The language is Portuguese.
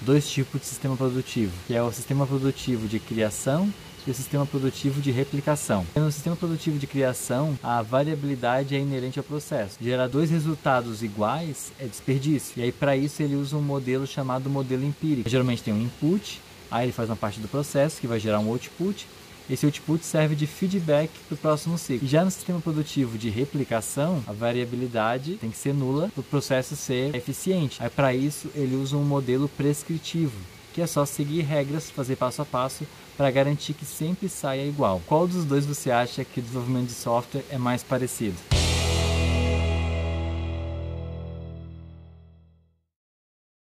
dois tipos de sistema produtivo, que é o sistema produtivo de criação e o sistema produtivo de replicação. No sistema produtivo de criação, a variabilidade é inerente ao processo. Gerar dois resultados iguais é desperdício. E aí, para isso, ele usa um modelo chamado modelo empírico. Geralmente tem um input, aí ele faz uma parte do processo que vai gerar um output. Esse output serve de feedback para o próximo ciclo. Já no sistema produtivo de replicação, a variabilidade tem que ser nula para o processo ser eficiente. Aí, para isso, ele usa um modelo prescritivo que é só seguir regras, fazer passo a passo para garantir que sempre saia igual. Qual dos dois você acha que o desenvolvimento de software é mais parecido?